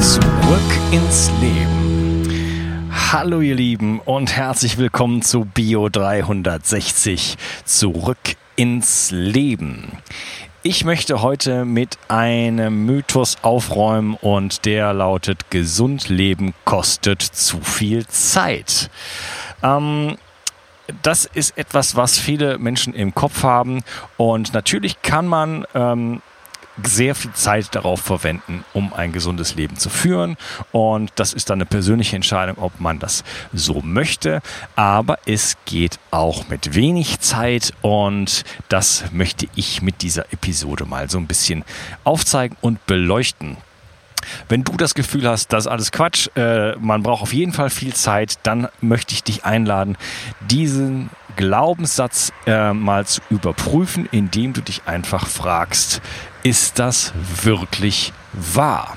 Zurück ins Leben. Hallo ihr Lieben und herzlich willkommen zu Bio 360. Zurück ins Leben. Ich möchte heute mit einem Mythos aufräumen und der lautet, gesund leben kostet zu viel Zeit. Ähm, das ist etwas, was viele Menschen im Kopf haben. Und natürlich kann man ähm, sehr viel Zeit darauf verwenden, um ein gesundes Leben zu führen. Und das ist dann eine persönliche Entscheidung, ob man das so möchte. Aber es geht auch mit wenig Zeit und das möchte ich mit dieser Episode mal so ein bisschen aufzeigen und beleuchten. Wenn du das Gefühl hast, das ist alles Quatsch, äh, man braucht auf jeden Fall viel Zeit, dann möchte ich dich einladen, diesen Glaubenssatz äh, mal zu überprüfen, indem du dich einfach fragst, ist das wirklich wahr?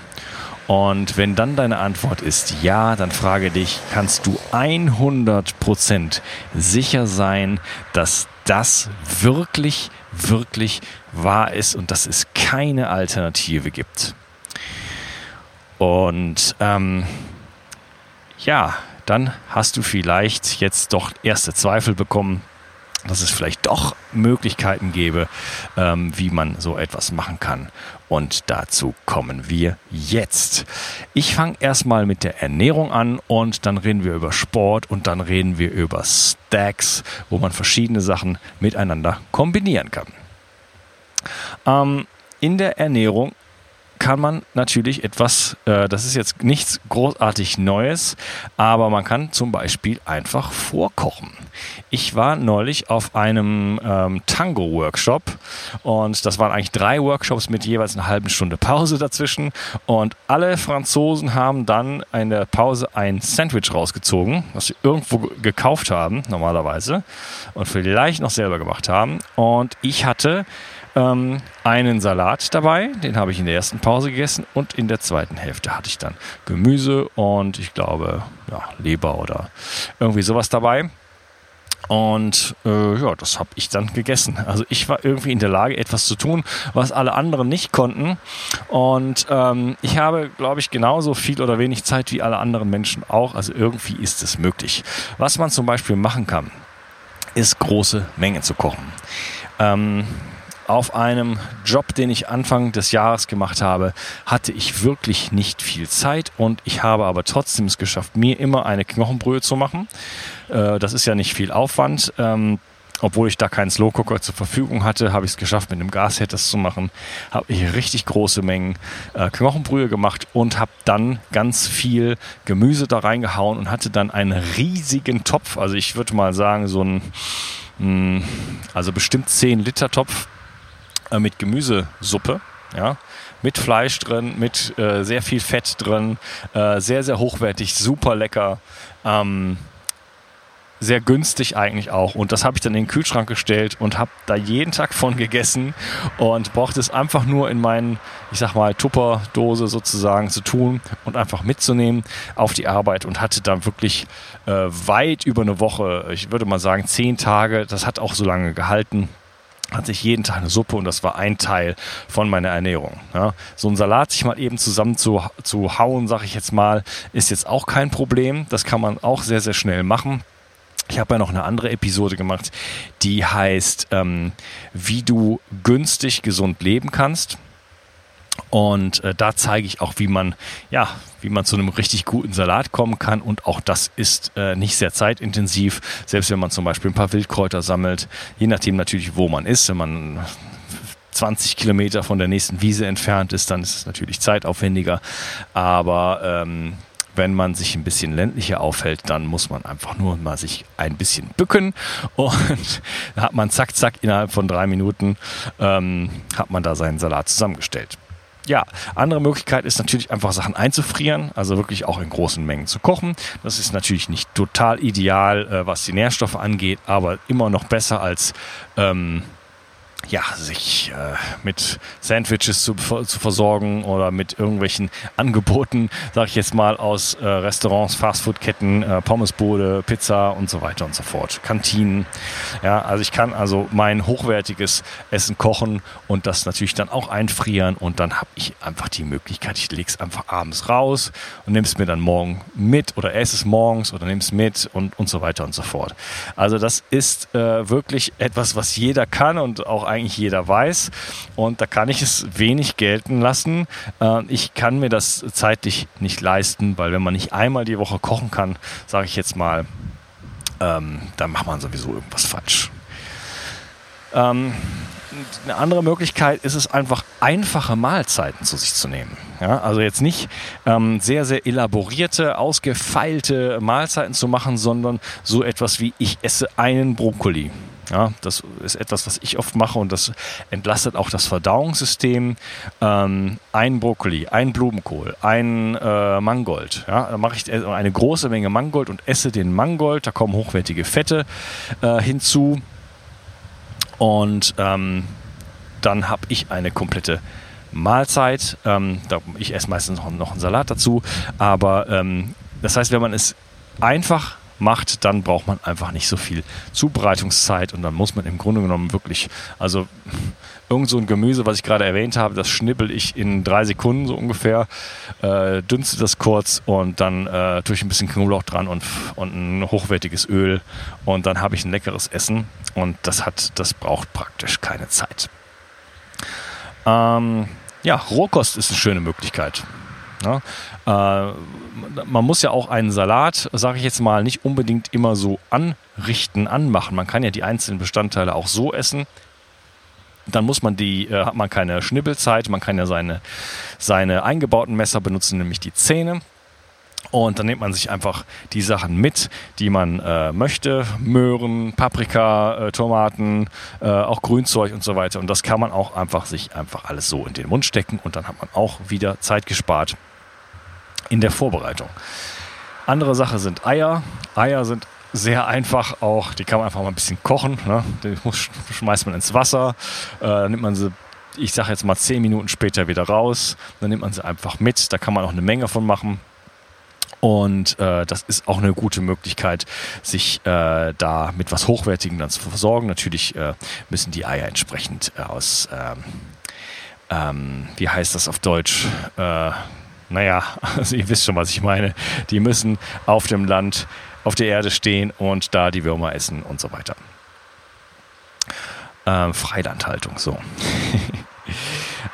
Und wenn dann deine Antwort ist ja, dann frage dich, kannst du 100% sicher sein, dass das wirklich, wirklich wahr ist und dass es keine Alternative gibt? Und ähm, ja, dann hast du vielleicht jetzt doch erste Zweifel bekommen, dass es vielleicht doch Möglichkeiten gäbe, ähm, wie man so etwas machen kann. Und dazu kommen wir jetzt. Ich fange erstmal mit der Ernährung an und dann reden wir über Sport und dann reden wir über Stacks, wo man verschiedene Sachen miteinander kombinieren kann. Ähm, in der Ernährung kann man natürlich etwas, äh, das ist jetzt nichts großartig Neues, aber man kann zum Beispiel einfach vorkochen. Ich war neulich auf einem ähm, Tango-Workshop und das waren eigentlich drei Workshops mit jeweils einer halben Stunde Pause dazwischen und alle Franzosen haben dann in der Pause ein Sandwich rausgezogen, was sie irgendwo gekauft haben normalerweise und vielleicht noch selber gemacht haben und ich hatte ähm, einen Salat dabei, den habe ich in der ersten Pause gegessen und in der zweiten Hälfte hatte ich dann Gemüse und ich glaube ja, Leber oder irgendwie sowas dabei. Und äh, ja, das habe ich dann gegessen. Also ich war irgendwie in der Lage, etwas zu tun, was alle anderen nicht konnten. Und ähm, ich habe, glaube ich, genauso viel oder wenig Zeit wie alle anderen Menschen auch. Also irgendwie ist es möglich. Was man zum Beispiel machen kann, ist große Mengen zu kochen. Ähm, auf einem Job, den ich Anfang des Jahres gemacht habe, hatte ich wirklich nicht viel Zeit und ich habe aber trotzdem es geschafft, mir immer eine Knochenbrühe zu machen. Äh, das ist ja nicht viel Aufwand. Ähm, obwohl ich da keinen Slow Cooker zur Verfügung hatte, habe ich es geschafft, mit einem Gasherd das zu machen. Habe ich richtig große Mengen äh, Knochenbrühe gemacht und habe dann ganz viel Gemüse da reingehauen und hatte dann einen riesigen Topf. Also ich würde mal sagen, so ein, hm, also bestimmt 10 Liter Topf äh, mit Gemüsesuppe, ja, mit Fleisch drin, mit äh, sehr viel Fett drin, äh, sehr, sehr hochwertig, super lecker. Ähm, sehr günstig eigentlich auch. Und das habe ich dann in den Kühlschrank gestellt und habe da jeden Tag von gegessen und brauchte es einfach nur in meinen, ich sag mal, Tupperdose sozusagen zu tun und einfach mitzunehmen auf die Arbeit und hatte dann wirklich äh, weit über eine Woche, ich würde mal sagen zehn Tage, das hat auch so lange gehalten hatte ich jeden Tag eine Suppe und das war ein Teil von meiner Ernährung. Ja, so ein Salat sich mal eben zusammen zu, zu hauen, sage ich jetzt mal, ist jetzt auch kein Problem. Das kann man auch sehr, sehr schnell machen. Ich habe ja noch eine andere Episode gemacht, die heißt, ähm, wie du günstig gesund leben kannst. Und äh, da zeige ich auch, wie man, ja, wie man zu einem richtig guten Salat kommen kann. Und auch das ist äh, nicht sehr zeitintensiv. Selbst wenn man zum Beispiel ein paar Wildkräuter sammelt, je nachdem natürlich, wo man ist. Wenn man 20 Kilometer von der nächsten Wiese entfernt ist, dann ist es natürlich zeitaufwendiger. Aber ähm, wenn man sich ein bisschen ländlicher aufhält, dann muss man einfach nur mal sich ein bisschen bücken und hat man zack, zack, innerhalb von drei Minuten ähm, hat man da seinen Salat zusammengestellt. Ja, andere Möglichkeit ist natürlich einfach Sachen einzufrieren, also wirklich auch in großen Mengen zu kochen. Das ist natürlich nicht total ideal, äh, was die Nährstoffe angeht, aber immer noch besser als ähm, ja, sich äh, mit Sandwiches zu, zu versorgen oder mit irgendwelchen Angeboten, sage ich jetzt mal, aus äh, Restaurants, Fastfood-Ketten, äh, Pommesbude, Pizza und so weiter und so fort, Kantinen. Ja, also ich kann also mein hochwertiges Essen kochen und das natürlich dann auch einfrieren und dann habe ich einfach die Möglichkeit, ich lege es einfach abends raus und nehme es mir dann morgen mit oder esse es morgens oder nehme es mit und, und so weiter und so fort. Also das ist äh, wirklich etwas, was jeder kann und auch eigentlich jeder weiß. Und da kann ich es wenig gelten lassen. Äh, ich kann mir das zeitlich nicht leisten, weil wenn man nicht einmal die Woche kochen kann, sage ich jetzt mal, ähm, dann macht man sowieso irgendwas falsch. Ähm, eine andere Möglichkeit ist es einfach, einfache Mahlzeiten zu sich zu nehmen. Ja, also jetzt nicht ähm, sehr, sehr elaborierte, ausgefeilte Mahlzeiten zu machen, sondern so etwas wie ich esse einen Brokkoli. Ja, das ist etwas, was ich oft mache und das entlastet auch das Verdauungssystem. Ähm, ein Brokkoli, ein Blumenkohl, ein äh, Mangold. Ja, da mache ich eine große Menge Mangold und esse den Mangold. Da kommen hochwertige Fette äh, hinzu. Und ähm, dann habe ich eine komplette Mahlzeit. Ähm, ich esse meistens noch, noch, einen Salat dazu. Aber ähm, das heißt, wenn man es einfach macht, dann braucht man einfach nicht so viel Zubereitungszeit und dann muss man im Grunde genommen wirklich, also irgend so ein Gemüse, was ich gerade erwähnt habe, das schnippel ich in drei Sekunden so ungefähr, äh, dünste das kurz und dann äh, tue ich ein bisschen Knoblauch dran und, und ein hochwertiges Öl und dann habe ich ein leckeres Essen und das hat, das braucht praktisch keine Zeit. Ähm, ja, Rohkost ist eine schöne Möglichkeit. Ja, äh, man muss ja auch einen Salat, sage ich jetzt mal, nicht unbedingt immer so anrichten, anmachen. Man kann ja die einzelnen Bestandteile auch so essen. Dann muss man die, äh, hat man keine Schnibbelzeit, man kann ja seine, seine eingebauten Messer benutzen, nämlich die Zähne. Und dann nimmt man sich einfach die Sachen mit, die man äh, möchte. Möhren, Paprika, äh, Tomaten, äh, auch Grünzeug und so weiter. Und das kann man auch einfach sich einfach alles so in den Mund stecken und dann hat man auch wieder Zeit gespart in der Vorbereitung. Andere Sache sind Eier. Eier sind sehr einfach auch, die kann man einfach mal ein bisschen kochen. Ne? Die schmeißt man ins Wasser, äh, dann nimmt man sie, ich sage jetzt mal zehn Minuten später wieder raus, dann nimmt man sie einfach mit, da kann man auch eine Menge von machen. Und äh, das ist auch eine gute Möglichkeit, sich äh, da mit was Hochwertigem dann zu versorgen. Natürlich äh, müssen die Eier entsprechend äh, aus, ähm, ähm, wie heißt das auf Deutsch? Naja, also ihr wisst schon, was ich meine. Die müssen auf dem Land, auf der Erde stehen und da die Würmer essen und so weiter. Ähm, Freilandhaltung, so.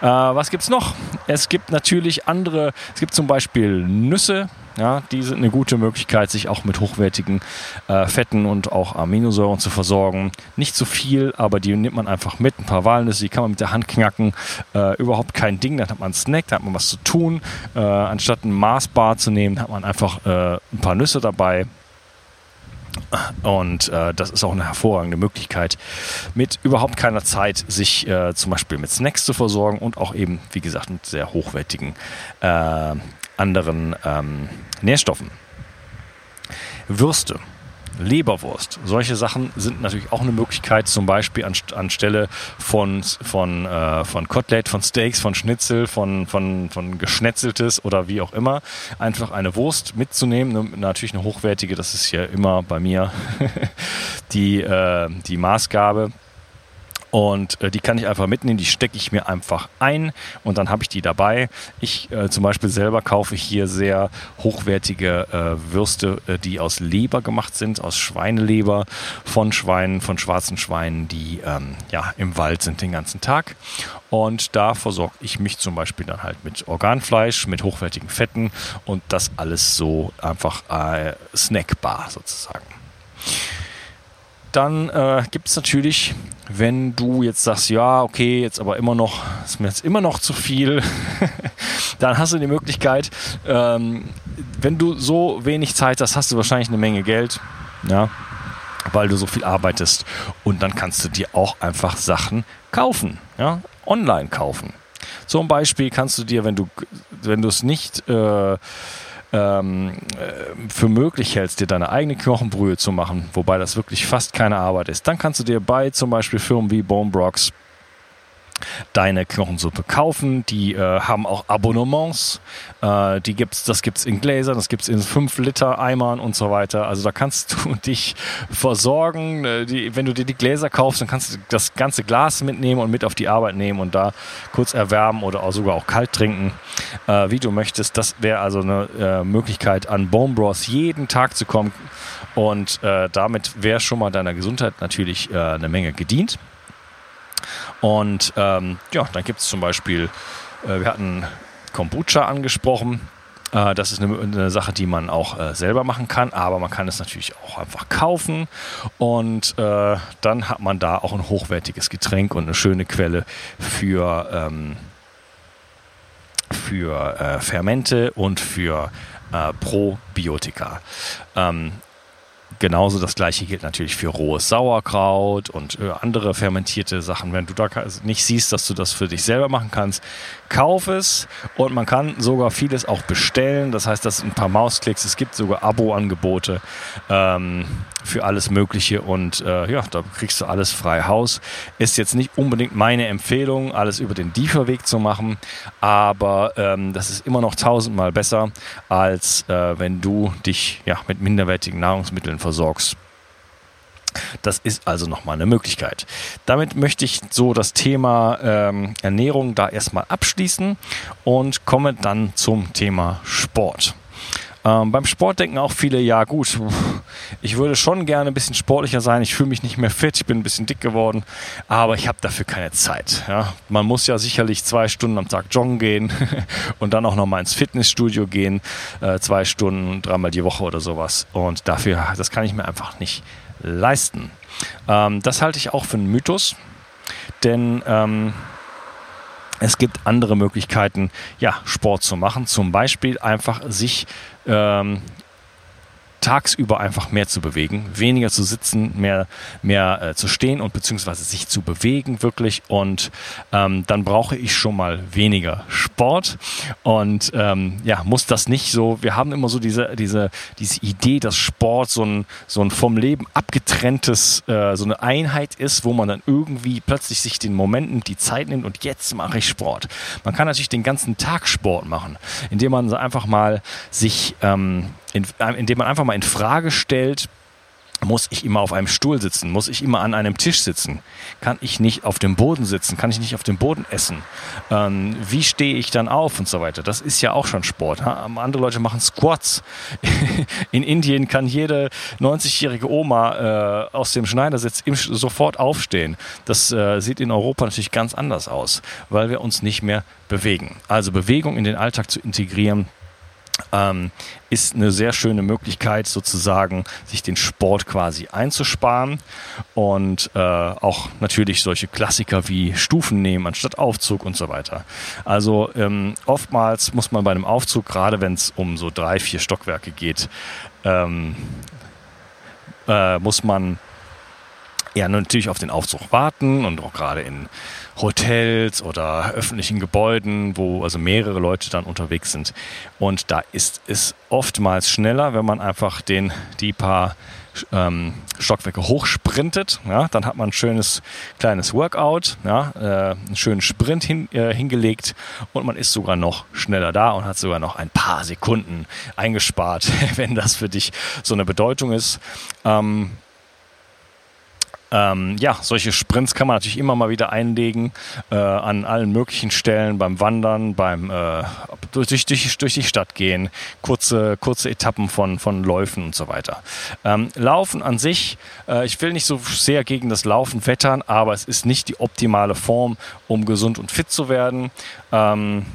äh, was gibt's noch? Es gibt natürlich andere, es gibt zum Beispiel Nüsse, ja, die sind eine gute Möglichkeit, sich auch mit hochwertigen äh, Fetten und auch Aminosäuren zu versorgen. Nicht zu viel, aber die nimmt man einfach mit. Ein paar Walnüsse, die kann man mit der Hand knacken. Äh, überhaupt kein Ding. Dann hat man einen Snack, da hat man was zu tun. Äh, anstatt ein Maßbar zu nehmen, hat man einfach äh, ein paar Nüsse dabei. Und äh, das ist auch eine hervorragende Möglichkeit, mit überhaupt keiner Zeit sich äh, zum Beispiel mit Snacks zu versorgen und auch eben, wie gesagt, mit sehr hochwertigen äh, anderen ähm, Nährstoffen. Würste. Leberwurst. Solche Sachen sind natürlich auch eine Möglichkeit, zum Beispiel an, anstelle von, von, äh, von Kotelett, von Steaks, von Schnitzel, von, von, von Geschnetzeltes oder wie auch immer, einfach eine Wurst mitzunehmen. Natürlich eine hochwertige, das ist ja immer bei mir die, äh, die Maßgabe. Und äh, die kann ich einfach mitnehmen, die stecke ich mir einfach ein und dann habe ich die dabei. Ich äh, zum Beispiel selber kaufe hier sehr hochwertige äh, Würste, äh, die aus Leber gemacht sind, aus Schweineleber von Schweinen, von schwarzen Schweinen, die ähm, ja im Wald sind den ganzen Tag. Und da versorge ich mich zum Beispiel dann halt mit Organfleisch, mit hochwertigen Fetten und das alles so einfach äh, snackbar sozusagen. Dann äh, gibt es natürlich, wenn du jetzt sagst, ja, okay, jetzt aber immer noch, ist mir jetzt immer noch zu viel, dann hast du die Möglichkeit, ähm, wenn du so wenig Zeit hast, hast du wahrscheinlich eine Menge Geld, ja, weil du so viel arbeitest und dann kannst du dir auch einfach Sachen kaufen, ja, online kaufen. Zum Beispiel kannst du dir, wenn du, wenn du es nicht äh, ähm, äh, für möglich hältst, dir deine eigene Knochenbrühe zu machen, wobei das wirklich fast keine Arbeit ist, dann kannst du dir bei zum Beispiel Firmen wie Bone Brocks deine Knochensuppe kaufen. Die äh, haben auch Abonnements. Äh, die gibt's, das gibt es in Gläsern, das gibt es in 5 Liter Eimern und so weiter. Also da kannst du dich versorgen. Äh, die, wenn du dir die Gläser kaufst, dann kannst du das ganze Glas mitnehmen und mit auf die Arbeit nehmen und da kurz erwärmen oder auch sogar auch kalt trinken, äh, wie du möchtest. Das wäre also eine äh, Möglichkeit, an Bone Bros jeden Tag zu kommen. Und äh, damit wäre schon mal deiner Gesundheit natürlich eine Menge gedient. Und ähm, ja, dann gibt es zum Beispiel, äh, wir hatten Kombucha angesprochen. Äh, das ist eine, Sache, die man auch äh, selber machen kann, aber man kann es natürlich auch einfach kaufen. Und äh, dann hat man da auch ein hochwertiges Getränk und eine schöne Quelle für, ähm, für Fermente und für Probiotika. Ähm, Genauso das gleiche gilt natürlich für rohes Sauerkraut und äh, andere fermentierte Sachen. Wenn du da nicht siehst, dass du das für dich selber machen kannst, kauf es und man kann sogar vieles auch bestellen. Das heißt, das sind ein paar Mausklicks. Es gibt sogar Abo-Angebote ähm, für alles Mögliche und äh, ja, da kriegst du alles frei Haus. Ist jetzt nicht unbedingt meine Empfehlung, alles über den Lieferweg zu machen, aber ähm, das ist immer noch tausendmal besser, als äh, wenn du dich ja, mit minderwertigen Nahrungsmitteln versorgst. Das ist also nochmal eine Möglichkeit. Damit möchte ich so das Thema ähm, Ernährung da erstmal abschließen und komme dann zum Thema Sport. Ähm, beim Sport denken auch viele, ja gut, ich würde schon gerne ein bisschen sportlicher sein, ich fühle mich nicht mehr fit, ich bin ein bisschen dick geworden, aber ich habe dafür keine Zeit. Ja? Man muss ja sicherlich zwei Stunden am Tag joggen gehen und dann auch nochmal ins Fitnessstudio gehen, äh, zwei Stunden, dreimal die Woche oder sowas. Und dafür, das kann ich mir einfach nicht leisten. Ähm, das halte ich auch für einen Mythos, denn ähm, es gibt andere Möglichkeiten, ja, Sport zu machen. Zum Beispiel einfach sich ähm, tagsüber einfach mehr zu bewegen, weniger zu sitzen, mehr, mehr äh, zu stehen und beziehungsweise sich zu bewegen wirklich. Und ähm, dann brauche ich schon mal weniger Sport und ähm, ja, muss das nicht so. Wir haben immer so diese, diese, diese Idee, dass Sport so ein, so ein vom Leben abgetrenntes, äh, so eine Einheit ist, wo man dann irgendwie plötzlich sich den Momenten die Zeit nimmt und jetzt mache ich Sport. Man kann natürlich den ganzen Tag Sport machen, indem man einfach mal sich ähm, in, äh, indem man einfach mal in Frage stellt, muss ich immer auf einem Stuhl sitzen? Muss ich immer an einem Tisch sitzen? Kann ich nicht auf dem Boden sitzen? Kann ich nicht auf dem Boden essen? Ähm, wie stehe ich dann auf und so weiter? Das ist ja auch schon Sport. Ha? Andere Leute machen Squats. In Indien kann jede 90-jährige Oma äh, aus dem Schneidersitz im, sofort aufstehen. Das äh, sieht in Europa natürlich ganz anders aus, weil wir uns nicht mehr bewegen. Also Bewegung in den Alltag zu integrieren, ähm, ist eine sehr schöne Möglichkeit, sozusagen sich den Sport quasi einzusparen und äh, auch natürlich solche Klassiker wie Stufen nehmen anstatt Aufzug und so weiter. Also ähm, oftmals muss man bei einem Aufzug, gerade wenn es um so drei, vier Stockwerke geht, ähm, äh, muss man ja natürlich auf den Aufzug warten und auch gerade in Hotels oder öffentlichen Gebäuden, wo also mehrere Leute dann unterwegs sind. Und da ist es oftmals schneller, wenn man einfach den, die paar ähm, Stockwerke hochsprintet. Ja, dann hat man ein schönes kleines Workout, ja, äh, einen schönen Sprint hin, äh, hingelegt und man ist sogar noch schneller da und hat sogar noch ein paar Sekunden eingespart, wenn das für dich so eine Bedeutung ist. Ähm, ähm, ja, solche Sprints kann man natürlich immer mal wieder einlegen äh, an allen möglichen Stellen, beim Wandern, beim äh, durch, durch, durch die Stadt gehen, kurze, kurze Etappen von, von Läufen und so weiter. Ähm, Laufen an sich, äh, ich will nicht so sehr gegen das Laufen wettern, aber es ist nicht die optimale Form, um gesund und fit zu werden. Ähm,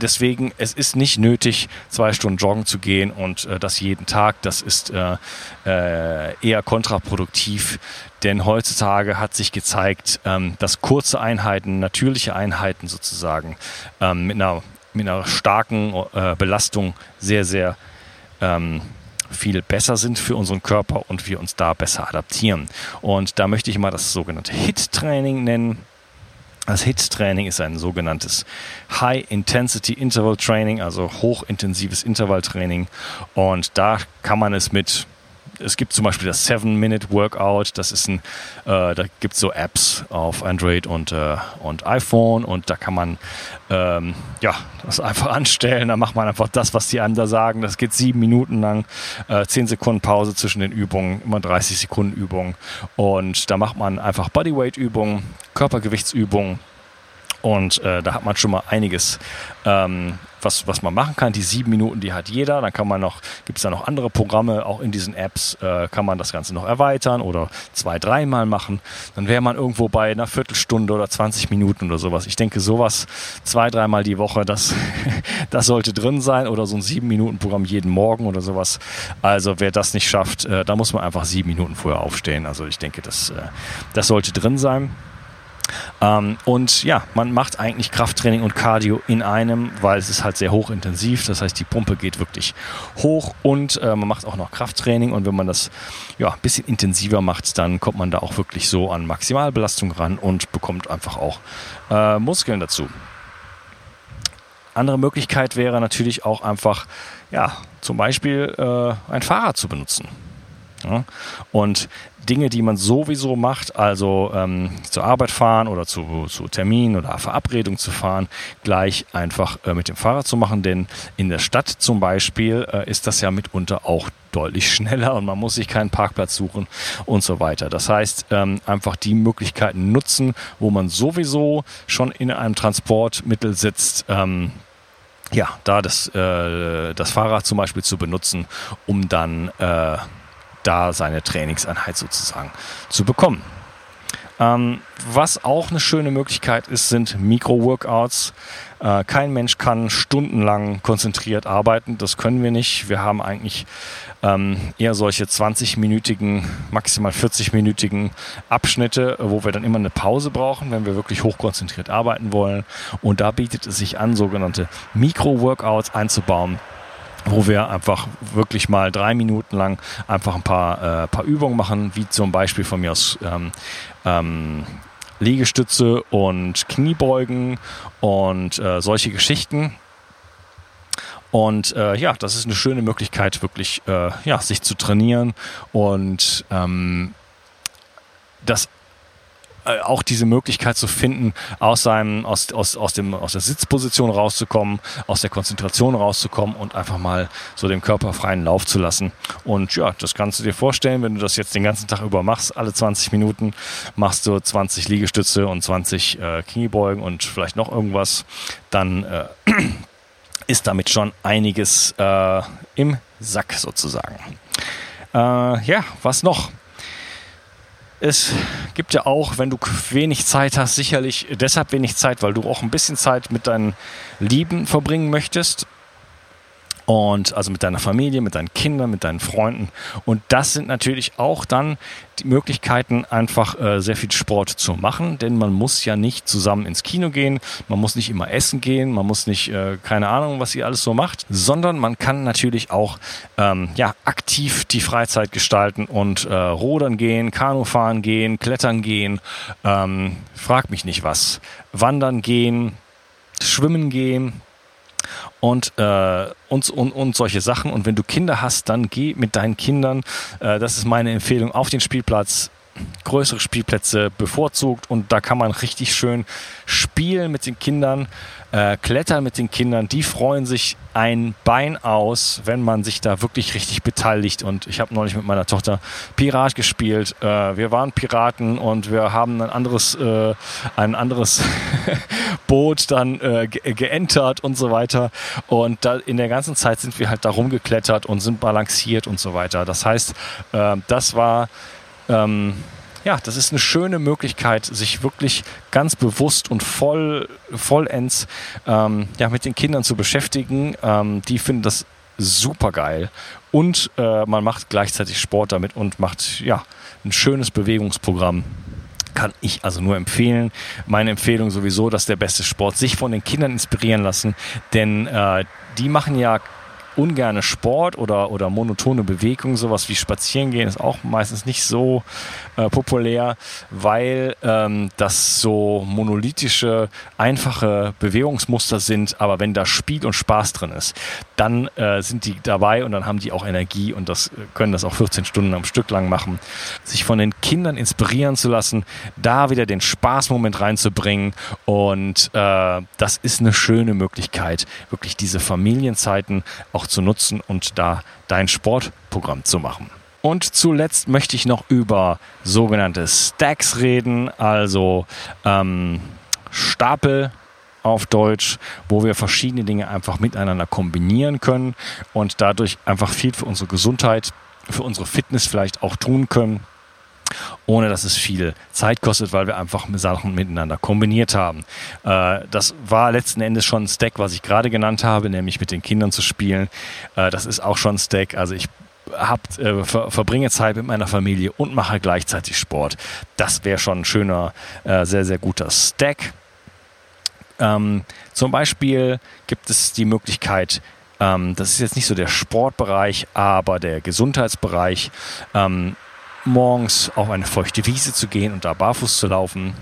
deswegen, es ist nicht nötig, zwei Stunden joggen zu gehen und äh, das jeden Tag. Das ist äh, äh, eher kontraproduktiv, denn heutzutage hat sich gezeigt, ähm, dass kurze Einheiten, natürliche Einheiten sozusagen, ähm, mit, einer, mit einer starken äh, Belastung sehr, sehr ähm, viel besser sind für unseren Körper und wir uns da besser adaptieren. Und da möchte ich mal das sogenannte HIT-Training nennen. Das HIT-Training ist ein sogenanntes High-Intensity Interval Training, also hochintensives Intervalltraining. Und da kann man es mit es gibt zum Beispiel das Seven-Minute-Workout. Das ist ein, äh, da gibt es so Apps auf Android und, äh, und iPhone und da kann man ähm, ja, das einfach anstellen. Da macht man einfach das, was die einem da sagen. Das geht sieben Minuten lang, äh, zehn Sekunden Pause zwischen den Übungen, immer 30 Sekunden Übungen. Und da macht man einfach Bodyweight-Übungen, Körpergewichtsübungen und äh, da hat man schon mal einiges, ähm, was, was man machen kann. Die sieben Minuten, die hat jeder. Dann kann man noch, gibt es da noch andere Programme, auch in diesen Apps äh, kann man das Ganze noch erweitern oder zwei, dreimal machen. Dann wäre man irgendwo bei einer Viertelstunde oder 20 Minuten oder sowas. Ich denke, sowas zwei, dreimal die Woche, das, das sollte drin sein oder so ein sieben Minuten Programm jeden Morgen oder sowas. Also wer das nicht schafft, äh, da muss man einfach sieben Minuten vorher aufstehen. Also ich denke, das, äh, das sollte drin sein. Ähm, und ja, man macht eigentlich Krafttraining und Cardio in einem, weil es ist halt sehr hochintensiv. Das heißt, die Pumpe geht wirklich hoch und äh, man macht auch noch Krafttraining. Und wenn man das ja, ein bisschen intensiver macht, dann kommt man da auch wirklich so an Maximalbelastung ran und bekommt einfach auch äh, Muskeln dazu. Andere Möglichkeit wäre natürlich auch einfach, ja, zum Beispiel äh, ein Fahrrad zu benutzen. Ja? Und Dinge, die man sowieso macht, also ähm, zur Arbeit fahren oder zu, zu Termin oder Verabredung zu fahren, gleich einfach äh, mit dem Fahrrad zu machen. Denn in der Stadt zum Beispiel äh, ist das ja mitunter auch deutlich schneller und man muss sich keinen Parkplatz suchen und so weiter. Das heißt, ähm, einfach die Möglichkeiten nutzen, wo man sowieso schon in einem Transportmittel sitzt. Ähm, ja, da das, äh, das Fahrrad zum Beispiel zu benutzen, um dann äh, da seine Trainingseinheit sozusagen zu bekommen. Ähm, was auch eine schöne Möglichkeit ist, sind Mikro-Workouts. Äh, kein Mensch kann stundenlang konzentriert arbeiten. Das können wir nicht. Wir haben eigentlich ähm, eher solche 20-minütigen, maximal 40-minütigen Abschnitte, wo wir dann immer eine Pause brauchen, wenn wir wirklich hochkonzentriert arbeiten wollen. Und da bietet es sich an, sogenannte Mikro-Workouts einzubauen wo wir einfach wirklich mal drei Minuten lang einfach ein paar, äh, paar Übungen machen, wie zum Beispiel von mir aus ähm, ähm, Liegestütze und Kniebeugen und äh, solche Geschichten. Und äh, ja, das ist eine schöne Möglichkeit, wirklich äh, ja, sich zu trainieren und ähm, das auch diese Möglichkeit zu finden, aus seinem, aus, aus, aus, dem, aus der Sitzposition rauszukommen, aus der Konzentration rauszukommen und einfach mal so dem Körper freien Lauf zu lassen. Und ja, das kannst du dir vorstellen, wenn du das jetzt den ganzen Tag über machst, alle 20 Minuten machst du 20 Liegestütze und 20 äh, Kniebeugen und vielleicht noch irgendwas, dann äh, ist damit schon einiges äh, im Sack sozusagen. Äh, ja, was noch? Es gibt ja auch, wenn du wenig Zeit hast, sicherlich deshalb wenig Zeit, weil du auch ein bisschen Zeit mit deinen Lieben verbringen möchtest und also mit deiner Familie, mit deinen Kindern, mit deinen Freunden. Und das sind natürlich auch dann die Möglichkeiten, einfach äh, sehr viel Sport zu machen, denn man muss ja nicht zusammen ins Kino gehen, man muss nicht immer essen gehen, man muss nicht, äh, keine Ahnung, was ihr alles so macht, sondern man kann natürlich auch ähm, ja, aktiv die Freizeit gestalten und äh, rudern gehen, Kanufahren gehen, klettern gehen, ähm, frag mich nicht was, wandern gehen, schwimmen gehen, und, äh, und, und, und solche Sachen. Und wenn du Kinder hast, dann geh mit deinen Kindern, äh, das ist meine Empfehlung, auf den Spielplatz, größere Spielplätze bevorzugt und da kann man richtig schön spielen mit den Kindern, äh, klettern mit den Kindern. Die freuen sich ein Bein aus, wenn man sich da wirklich richtig beteiligt. Und ich habe neulich mit meiner Tochter Pirat gespielt. Äh, wir waren Piraten und wir haben ein anderes, äh, ein anderes Boot dann äh, ge geentert und so weiter. Und da, in der ganzen Zeit sind wir halt da rumgeklettert und sind balanciert und so weiter. Das heißt, äh, das war ähm, ja, das ist eine schöne Möglichkeit, sich wirklich ganz bewusst und voll, vollends ähm, ja, mit den Kindern zu beschäftigen. Ähm, die finden das super geil. Und äh, man macht gleichzeitig Sport damit und macht ja ein schönes Bewegungsprogramm. Kann ich also nur empfehlen. Meine Empfehlung sowieso, dass der beste Sport sich von den Kindern inspirieren lassen, denn äh, die machen ja ungerne Sport oder, oder monotone Bewegung, sowas wie Spazieren gehen, ist auch meistens nicht so äh, populär, weil ähm, das so monolithische, einfache Bewegungsmuster sind. Aber wenn da Spiel und Spaß drin ist, dann äh, sind die dabei und dann haben die auch Energie und das können das auch 14 Stunden am Stück lang machen. Sich von den Kindern inspirieren zu lassen, da wieder den Spaßmoment reinzubringen und äh, das ist eine schöne Möglichkeit, wirklich diese Familienzeiten auch zu nutzen und da dein Sportprogramm zu machen. Und zuletzt möchte ich noch über sogenannte Stacks reden, also ähm, Stapel auf Deutsch, wo wir verschiedene Dinge einfach miteinander kombinieren können und dadurch einfach viel für unsere Gesundheit, für unsere Fitness vielleicht auch tun können ohne dass es viel Zeit kostet, weil wir einfach Sachen miteinander kombiniert haben. Äh, das war letzten Endes schon ein Stack, was ich gerade genannt habe, nämlich mit den Kindern zu spielen. Äh, das ist auch schon ein Stack. Also ich hab, äh, ver, verbringe Zeit mit meiner Familie und mache gleichzeitig Sport. Das wäre schon ein schöner, äh, sehr, sehr guter Stack. Ähm, zum Beispiel gibt es die Möglichkeit, ähm, das ist jetzt nicht so der Sportbereich, aber der Gesundheitsbereich, ähm, morgens auf eine feuchte Wiese zu gehen und da barfuß zu laufen,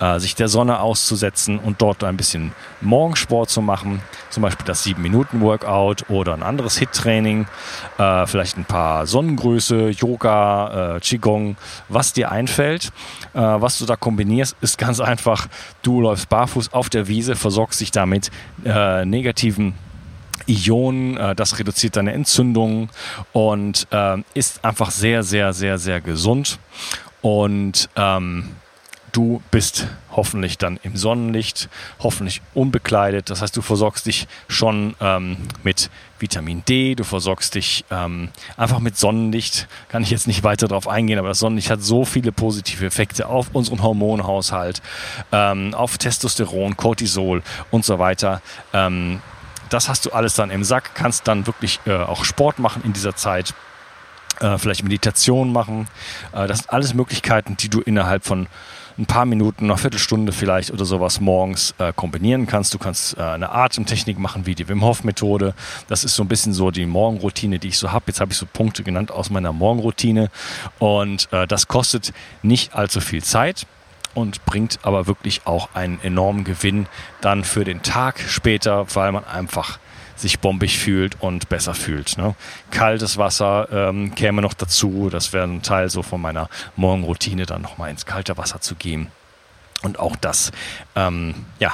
äh, sich der Sonne auszusetzen und dort ein bisschen Morgensport zu machen, zum Beispiel das 7-Minuten-Workout oder ein anderes HIT-Training, äh, vielleicht ein paar Sonnengröße, Yoga, äh, Qigong, was dir einfällt. Äh, was du da kombinierst, ist ganz einfach, du läufst barfuß auf der Wiese, versorgst dich damit äh, negativen Ionen, äh, das reduziert deine Entzündungen und äh, ist einfach sehr, sehr, sehr, sehr gesund. Und ähm, du bist hoffentlich dann im Sonnenlicht, hoffentlich unbekleidet. Das heißt, du versorgst dich schon ähm, mit Vitamin D, du versorgst dich ähm, einfach mit Sonnenlicht. Kann ich jetzt nicht weiter darauf eingehen, aber das Sonnenlicht hat so viele positive Effekte auf unseren Hormonhaushalt, ähm, auf Testosteron, Cortisol und so weiter. Das hast du alles dann im Sack, kannst dann wirklich äh, auch Sport machen in dieser Zeit, äh, vielleicht Meditation machen. Äh, das sind alles Möglichkeiten, die du innerhalb von ein paar Minuten, eine Viertelstunde vielleicht oder sowas morgens äh, kombinieren kannst. Du kannst äh, eine Atemtechnik machen wie die Wim Hof Methode. Das ist so ein bisschen so die Morgenroutine, die ich so habe. Jetzt habe ich so Punkte genannt aus meiner Morgenroutine und äh, das kostet nicht allzu viel Zeit und bringt aber wirklich auch einen enormen Gewinn dann für den Tag später, weil man einfach sich bombig fühlt und besser fühlt. Ne? Kaltes Wasser ähm, käme noch dazu. Das wäre ein Teil so von meiner Morgenroutine, dann nochmal ins kalte Wasser zu gehen. Und auch das, ähm, ja,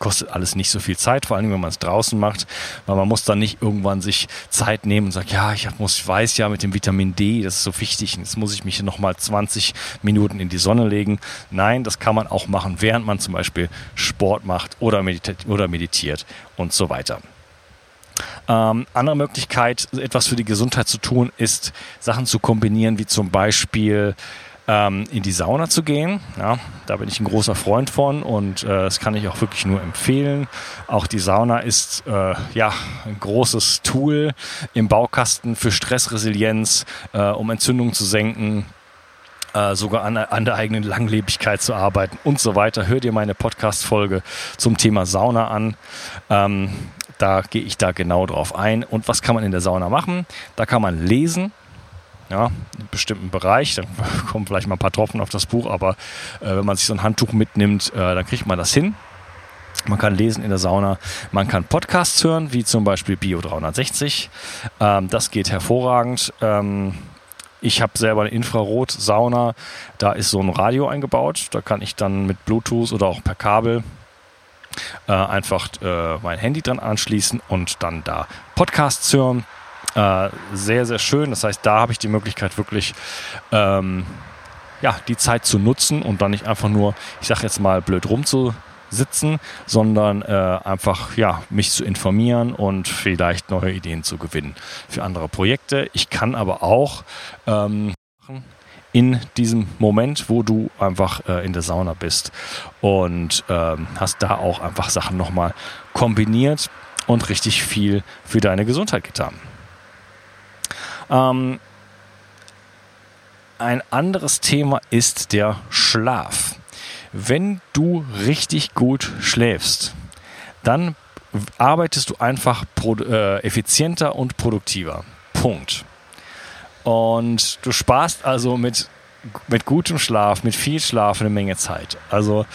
kostet alles nicht so viel Zeit, vor allem wenn man es draußen macht, weil man muss dann nicht irgendwann sich Zeit nehmen und sagt, ja, ich muss, ich weiß ja mit dem Vitamin D, das ist so wichtig, jetzt muss ich mich noch mal 20 Minuten in die Sonne legen. Nein, das kann man auch machen, während man zum Beispiel Sport macht oder meditiert, oder meditiert und so weiter. Ähm, andere Möglichkeit, etwas für die Gesundheit zu tun, ist Sachen zu kombinieren, wie zum Beispiel ähm, in die Sauna zu gehen. Ja, da bin ich ein großer Freund von und äh, das kann ich auch wirklich nur empfehlen. Auch die Sauna ist äh, ja ein großes Tool im Baukasten für Stressresilienz, äh, um Entzündungen zu senken. Äh, sogar an, an, der eigenen Langlebigkeit zu arbeiten und so weiter. Hör dir meine Podcast-Folge zum Thema Sauna an. Ähm, da gehe ich da genau drauf ein. Und was kann man in der Sauna machen? Da kann man lesen ja, einen bestimmten Bereich. Dann kommen vielleicht mal ein paar Tropfen auf das Buch, aber äh, wenn man sich so ein Handtuch mitnimmt, äh, dann kriegt man das hin. Man kann lesen in der Sauna, man kann Podcasts hören, wie zum Beispiel Bio 360. Ähm, das geht hervorragend. Ähm, ich habe selber eine Infrarot-Sauna, da ist so ein Radio eingebaut. Da kann ich dann mit Bluetooth oder auch per Kabel äh, einfach äh, mein Handy dran anschließen und dann da Podcasts hören. Äh, sehr, sehr schön. Das heißt, da habe ich die Möglichkeit wirklich ähm, ja, die Zeit zu nutzen und dann nicht einfach nur, ich sage jetzt mal, blöd rumzusitzen, sondern äh, einfach ja, mich zu informieren und vielleicht neue Ideen zu gewinnen für andere Projekte. Ich kann aber auch ähm, in diesem Moment, wo du einfach äh, in der Sauna bist und ähm, hast da auch einfach Sachen nochmal kombiniert und richtig viel für deine Gesundheit getan. Ähm, ein anderes Thema ist der Schlaf. Wenn du richtig gut schläfst, dann arbeitest du einfach äh, effizienter und produktiver. Punkt. Und du sparst also mit mit gutem Schlaf, mit viel Schlaf eine Menge Zeit. Also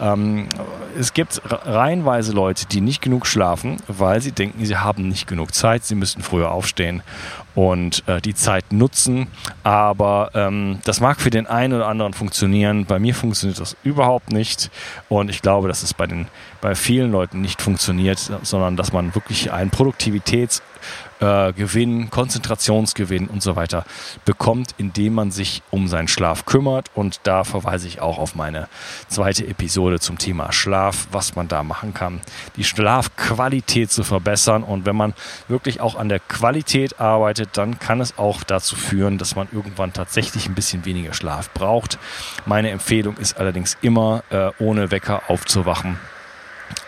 ähm, es gibt reihenweise Leute, die nicht genug schlafen, weil sie denken, sie haben nicht genug Zeit, sie müssen früher aufstehen und äh, die Zeit nutzen. Aber ähm, das mag für den einen oder anderen funktionieren. Bei mir funktioniert das überhaupt nicht. Und ich glaube, dass es bei, den, bei vielen Leuten nicht funktioniert, sondern dass man wirklich einen Produktivitäts- äh, Gewinn, Konzentrationsgewinn und so weiter bekommt, indem man sich um seinen Schlaf kümmert. Und da verweise ich auch auf meine zweite Episode zum Thema Schlaf, was man da machen kann, die Schlafqualität zu verbessern. Und wenn man wirklich auch an der Qualität arbeitet, dann kann es auch dazu führen, dass man irgendwann tatsächlich ein bisschen weniger Schlaf braucht. Meine Empfehlung ist allerdings immer, äh, ohne Wecker aufzuwachen.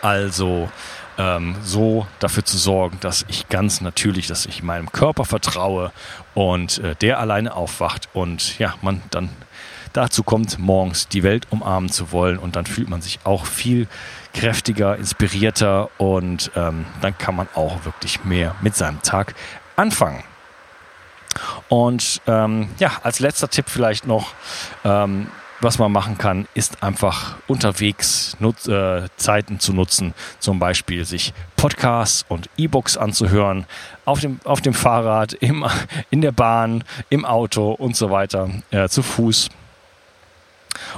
Also ähm, so dafür zu sorgen, dass ich ganz natürlich, dass ich meinem Körper vertraue und äh, der alleine aufwacht und ja, man dann dazu kommt, morgens die Welt umarmen zu wollen und dann fühlt man sich auch viel kräftiger, inspirierter und ähm, dann kann man auch wirklich mehr mit seinem Tag anfangen. Und ähm, ja, als letzter Tipp vielleicht noch, ähm, was man machen kann, ist einfach unterwegs Nutz, äh, Zeiten zu nutzen, zum Beispiel sich Podcasts und E-Books anzuhören, auf dem, auf dem Fahrrad, im, in der Bahn, im Auto und so weiter, äh, zu Fuß.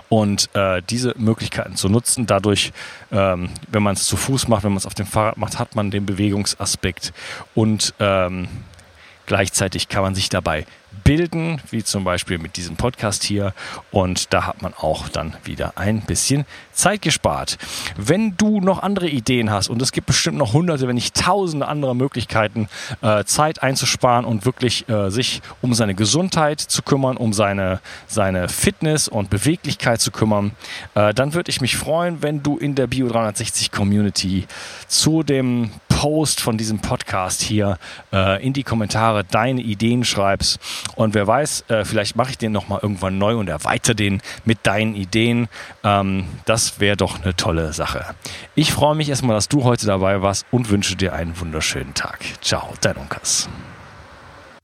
Und äh, diese Möglichkeiten zu nutzen, dadurch, ähm, wenn man es zu Fuß macht, wenn man es auf dem Fahrrad macht, hat man den Bewegungsaspekt. Und ähm, gleichzeitig kann man sich dabei bilden, wie zum Beispiel mit diesem Podcast hier. Und da hat man auch dann wieder ein bisschen Zeit gespart. Wenn du noch andere Ideen hast, und es gibt bestimmt noch hunderte, wenn nicht tausende andere Möglichkeiten, äh, Zeit einzusparen und wirklich äh, sich um seine Gesundheit zu kümmern, um seine, seine Fitness und Beweglichkeit zu kümmern, äh, dann würde ich mich freuen, wenn du in der Bio 360 Community zu dem Post von diesem Podcast hier äh, in die Kommentare deine Ideen schreibst. Und wer weiß, äh, vielleicht mache ich den nochmal irgendwann neu und erweitere den mit deinen Ideen. Ähm, das wäre doch eine tolle Sache. Ich freue mich erstmal, dass du heute dabei warst und wünsche dir einen wunderschönen Tag. Ciao, dein Unkas.